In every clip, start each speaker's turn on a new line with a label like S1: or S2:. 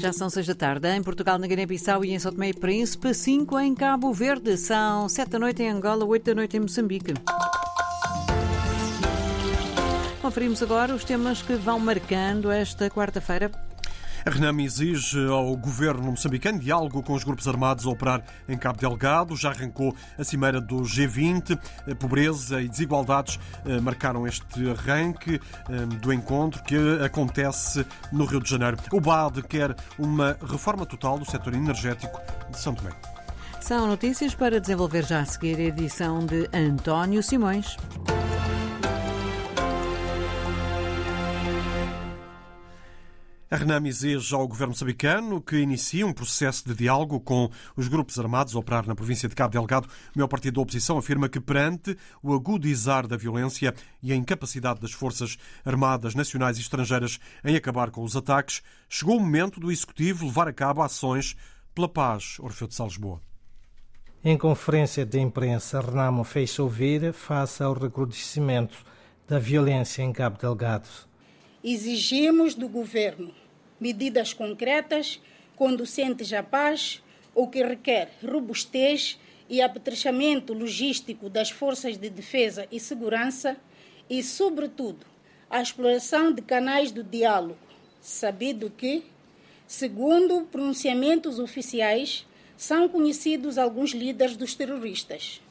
S1: já são seis da tarde. Em Portugal, na Guiné-Bissau e em São Tomé e Príncipe, cinco em Cabo Verde. São sete da noite em Angola, oito da noite em Moçambique. Conferimos agora os temas que vão marcando esta quarta-feira.
S2: A Renam exige ao governo moçambicano diálogo com os grupos armados a operar em Cabo Delgado. Já arrancou a cimeira do G20. A pobreza e desigualdades eh, marcaram este arranque eh, do encontro que acontece no Rio de Janeiro. O BAD quer uma reforma total do setor energético de São Tomé.
S1: São notícias para desenvolver já a seguir a edição de António Simões.
S2: A Renam exige ao governo moçambicano que inicie um processo de diálogo com os grupos armados a operar na província de Cabo Delgado. O maior partido da oposição afirma que, perante o agudizar da violência e a incapacidade das forças armadas nacionais e estrangeiras em acabar com os ataques, chegou o momento do Executivo levar a cabo ações pela paz. Orfeu de Salisboa.
S3: Em conferência de imprensa, Renamo fez ouvir face ao recrudescimento da violência em Cabo Delgado.
S4: Exigimos do governo medidas concretas conducentes à paz, o que requer robustez e apetrechamento logístico das forças de defesa e segurança e, sobretudo, a exploração de canais do diálogo, sabido que, segundo pronunciamentos oficiais, são conhecidos alguns líderes dos terroristas.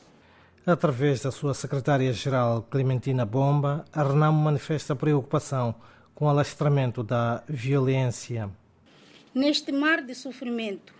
S3: Através da sua secretária-geral Clementina Bomba, a Renamo manifesta preocupação com o alastramento da violência.
S4: Neste mar de sofrimento,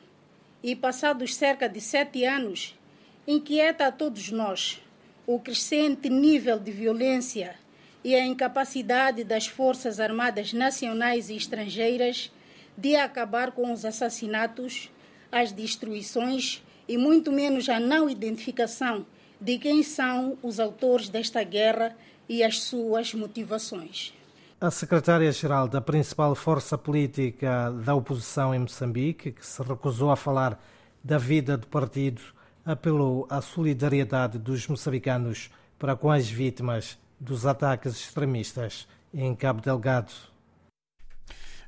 S4: e passados cerca de sete anos, inquieta a todos nós o crescente nível de violência e a incapacidade das Forças Armadas nacionais e estrangeiras de acabar com os assassinatos, as destruições e muito menos a não identificação de quem são os autores desta guerra e as suas motivações.
S3: A secretária-geral da principal força política da oposição em Moçambique, que se recusou a falar da vida do partido, apelou à solidariedade dos moçambicanos para com as vítimas dos ataques extremistas em Cabo Delgado.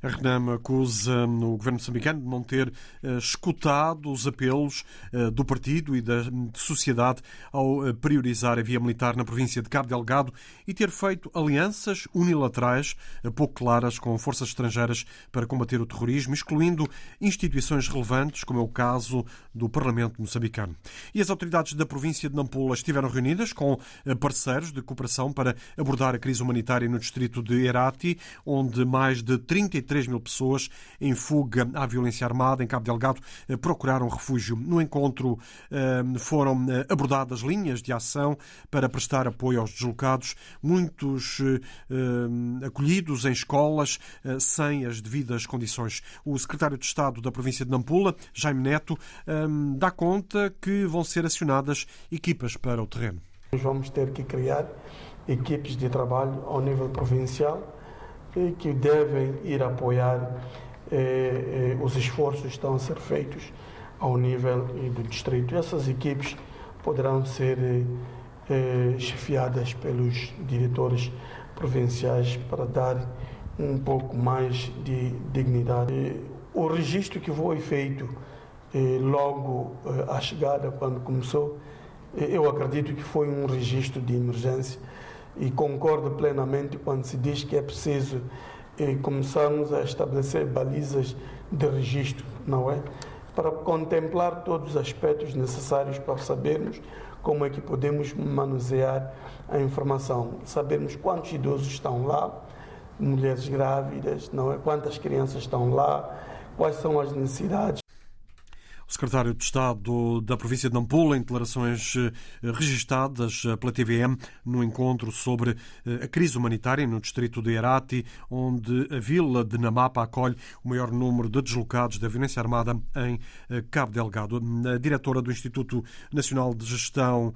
S2: A Renam acusa o governo moçambicano de não ter uh, escutado os apelos uh, do partido e da sociedade ao uh, priorizar a via militar na província de Cabo Delgado e ter feito alianças unilaterais pouco claras com forças estrangeiras para combater o terrorismo, excluindo instituições relevantes, como é o caso do Parlamento moçambicano. E as autoridades da província de Nampula estiveram reunidas com parceiros de cooperação para abordar a crise humanitária no distrito de Herati, onde mais de 33 3 mil pessoas em fuga à violência armada em Cabo Delgado eh, procuraram refúgio. No encontro eh, foram eh, abordadas linhas de ação para prestar apoio aos deslocados, muitos acolhidos em escolas sem as devidas condições. O secretário de Estado da província de Nampula, Jaime Neto, dá conta que vão ser acionadas equipas para o terreno.
S5: Vamos ter que criar equipes de trabalho ao nível provincial que devem ir apoiar eh, eh, os esforços que estão a ser feitos ao nível do distrito. Essas equipes poderão ser eh, chefiadas pelos diretores provinciais para dar um pouco mais de dignidade. O registro que foi feito logo à chegada, quando começou, eu acredito que foi um registro de emergência e concordo plenamente quando se diz que é preciso eh, começarmos a estabelecer balizas de registro, não é? Para contemplar todos os aspectos necessários para sabermos como é que podemos manusear a informação, sabermos quantos idosos estão lá, mulheres grávidas, não é? Quantas crianças estão lá, quais são as necessidades
S2: secretário de Estado da província de Nampula, em declarações eh, registadas eh, pela TVM no encontro sobre eh, a crise humanitária no distrito de Herati, onde a vila de Namapa acolhe o maior número de deslocados da violência armada em Cabo Delgado. A diretora do Instituto Nacional de Gestão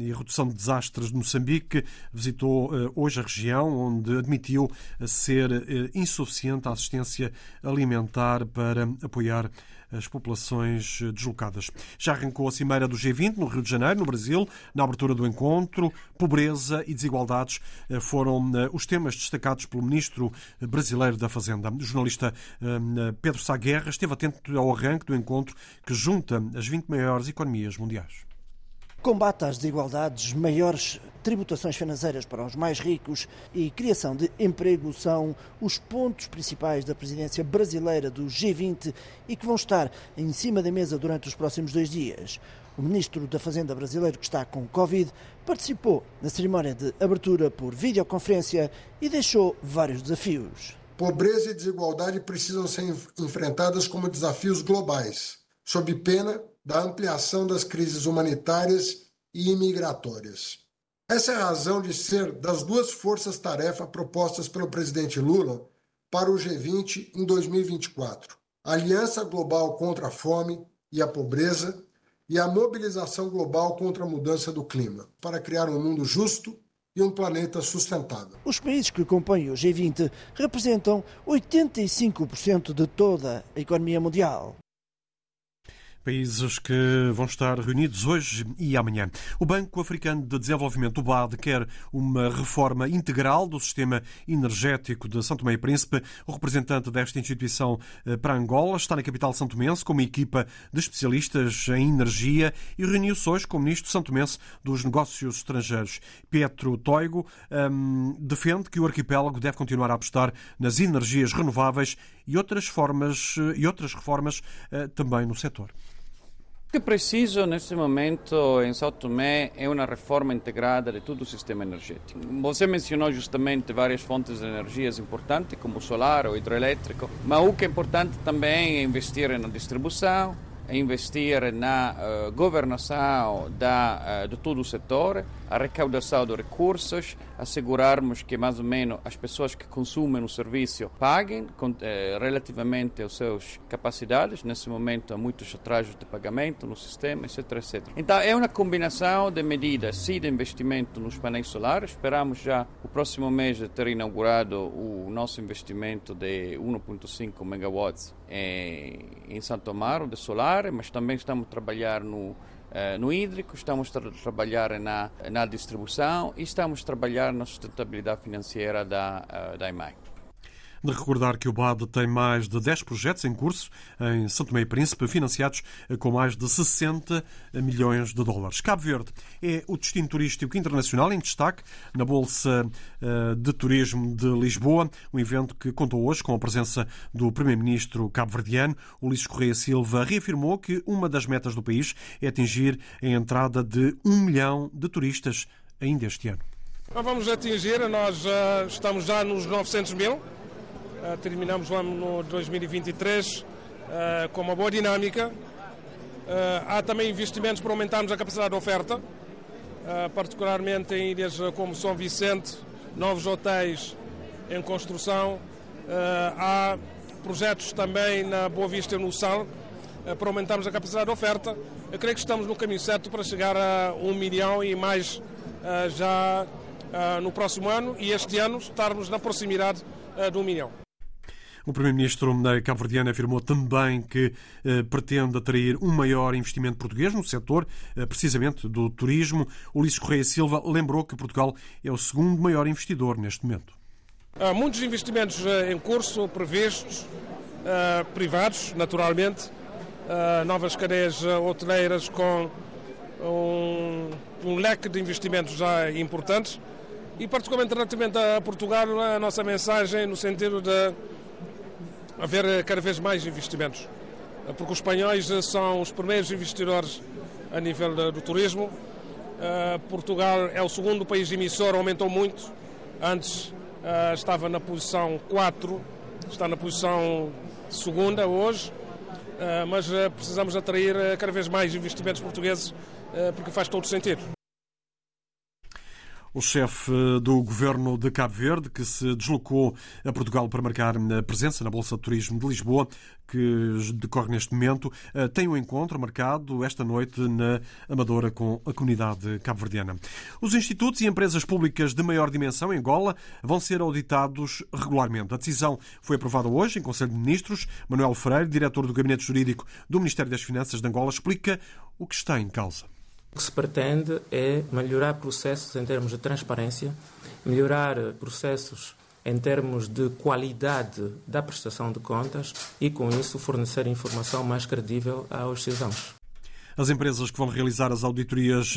S2: e Redução de Desastres de Moçambique visitou hoje a região, onde admitiu ser insuficiente a assistência alimentar para apoiar as populações deslocadas. Já arrancou a cimeira do G20 no Rio de Janeiro, no Brasil, na abertura do encontro. Pobreza e desigualdades foram os temas destacados pelo ministro brasileiro da Fazenda. O jornalista Pedro Sá Guerra esteve atento ao arranque do encontro que junta as 20 maiores economias mundiais.
S6: Combate às desigualdades, maiores tributações financeiras para os mais ricos e criação de emprego são os pontos principais da presidência brasileira do G20 e que vão estar em cima da mesa durante os próximos dois dias. O ministro da Fazenda brasileiro, que está com Covid, participou na cerimónia de abertura por videoconferência e deixou vários desafios.
S7: Pobreza e desigualdade precisam ser enfrentadas como desafios globais, sob pena da ampliação das crises humanitárias e imigratórias. Essa é a razão de ser das duas forças-tarefa propostas pelo presidente Lula para o G20 em 2024: a Aliança Global contra a Fome e a Pobreza e a mobilização global contra a mudança do clima, para criar um mundo justo e um planeta sustentável.
S6: Os países que compõem o G20 representam 85% de toda a economia mundial.
S2: Países que vão estar reunidos hoje e amanhã. O Banco Africano de Desenvolvimento, o BAD, quer uma reforma integral do sistema energético de São Tomé e Príncipe. O representante desta instituição eh, para Angola está na capital santomense com uma equipa de especialistas em energia e reuniu-se hoje com o ministro santomense dos Negócios Estrangeiros. Pietro Toigo um, defende que o arquipélago deve continuar a apostar nas energias renováveis e outras formas eh, e outras reformas uh, também no setor.
S8: O que é preciso nesse momento em São Tomé é uma reforma integrada de todo o sistema energético. Você mencionou justamente várias fontes de energias importantes, como o solar ou hidroelétrico, mas o que é importante também é investir na distribuição, investir na uh, governação da, uh, de todo o setor, a recaudação de recursos, assegurarmos que mais ou menos as pessoas que consumem o serviço paguem com, eh, relativamente às suas capacidades. Nesse momento há muitos atrasos de pagamento no sistema, etc, etc. Então é uma combinação de medidas, sim, de investimento nos painéis solares. Esperamos já o próximo mês de ter inaugurado o nosso investimento de 1.5 megawatts em, em Santo Amaro de solar, mas também estamos a trabalhar no eh, no hídrico, estamos a trabalhar na, na distribuição e estamos a trabalhar na sustentabilidade financeira da, eh, da EMAI.
S2: De recordar que o BAD tem mais de 10 projetos em curso em São Tomé e Príncipe, financiados com mais de 60 milhões de dólares. Cabo Verde é o destino turístico internacional em destaque na Bolsa eh, de Turismo de Lisboa, um evento que contou hoje com a presença do Primeiro-Ministro cabo-verdiano. Ulisses Correia Silva reafirmou que uma das metas do país é atingir a entrada de um milhão de turistas ainda este ano.
S9: Vamos atingir, nós uh, estamos já nos 900 mil, terminamos o ano no 2023 uh, eh, com uma boa dinâmica. Uh, há também investimentos para aumentarmos a capacidade de oferta, particularmente em ilhas como São Vicente, novos hotéis em construção. há projetos também na Boa Vista e no Sal para aumentarmos a capacidade de oferta. Eu creio que estamos no caminho certo para chegar a um milhão e mais já no próximo ano e este ano estarmos na proximidade de um milhão.
S2: O Primeiro-Ministro cabo-verdiano afirmou também que eh, pretende atrair um maior investimento português no setor, eh, precisamente do turismo. Ulisses Correia Silva lembrou que Portugal é o segundo maior investidor neste momento.
S9: Há muitos investimentos eh, em curso, previstos, privados, naturalmente, novas cadeias hoteleiras com um, um leque de investimentos já importantes e particularmente relativamente a Portugal, a nossa mensagem no sentido de haver eh, cada vez mais investimentos, eh, porque os espanhóis eh, são os primeiros investidores a nível do turismo. Portugal é o segundo país emissor, aumentou muito. Antes estava na posição 4, está na posição segunda hoje, mas precisamos atrair cada vez mais investimentos portugueses porque faz todo sentido.
S2: O chefe do governo de Cabo Verde, que se deslocou a Portugal para marcar a presença na Bolsa de Turismo de Lisboa, que decorre neste momento, eh, tem um encontro marcado esta noite na Amadora com a comunidade cabo-verdiana. Os institutos e empresas públicas de maior dimensão em Angola vão ser auditados regularmente. A decisão foi aprovada hoje em Conselho de Ministros. Manuel Freire, diretor do Gabinete Jurídico do Ministério das Finanças de Angola, explica o que está em causa.
S10: O que se pretende é melhorar processos em termos de transparência, melhorar processos em termos de qualidade da prestação de contas e, com isso, fornecer informação mais credível aos cidadãos.
S2: As empresas que vão realizar as auditorias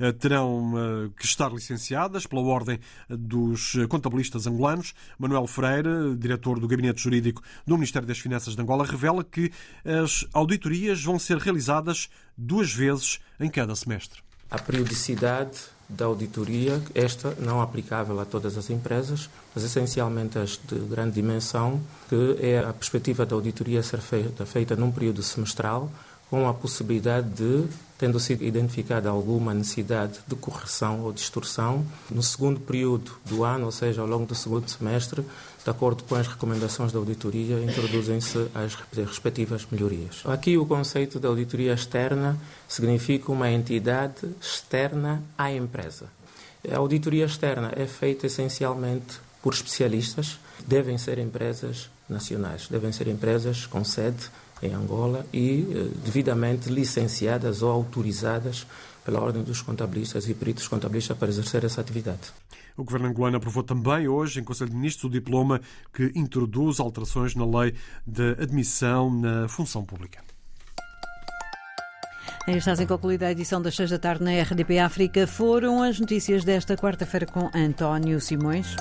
S2: eh, terão eh, que estar licenciadas pela Ordem dos Contabilistas Angolanos. Manuel Freire, diretor do Gabinete Jurídico do Ministério das Finanças de Angola, revela que as auditorias vão ser realizadas duas vezes em cada semestre.
S10: A periodicidade da auditoria, esta não aplicável a todas as empresas, mas essencialmente as de grande dimensão, que é a perspectiva da auditoria ser feita, feita num período semestral, com a possibilidade de, tendo sido identificada alguma necessidade de correção ou distorção, no segundo período do ano, ou seja, ao longo do segundo semestre, de acordo com as recomendações da auditoria, introduzem-se as respectivas melhorias. Aqui o conceito de auditoria externa significa uma entidade externa à empresa. A auditoria externa é feita essencialmente por especialistas, devem ser empresas nacionais, devem ser empresas com sede em Angola e eh, devidamente licenciadas ou autorizadas pela Ordem dos Contabilistas e Peritos Contabilistas para exercer essa atividade.
S2: O Governo angolano aprovou também hoje, em Conselho de Ministros, o diploma que introduz alterações na lei de admissão na função pública.
S1: Está assim concluída a edição das 6 da tarde na RDP África. Foram as notícias desta quarta-feira com António Simões.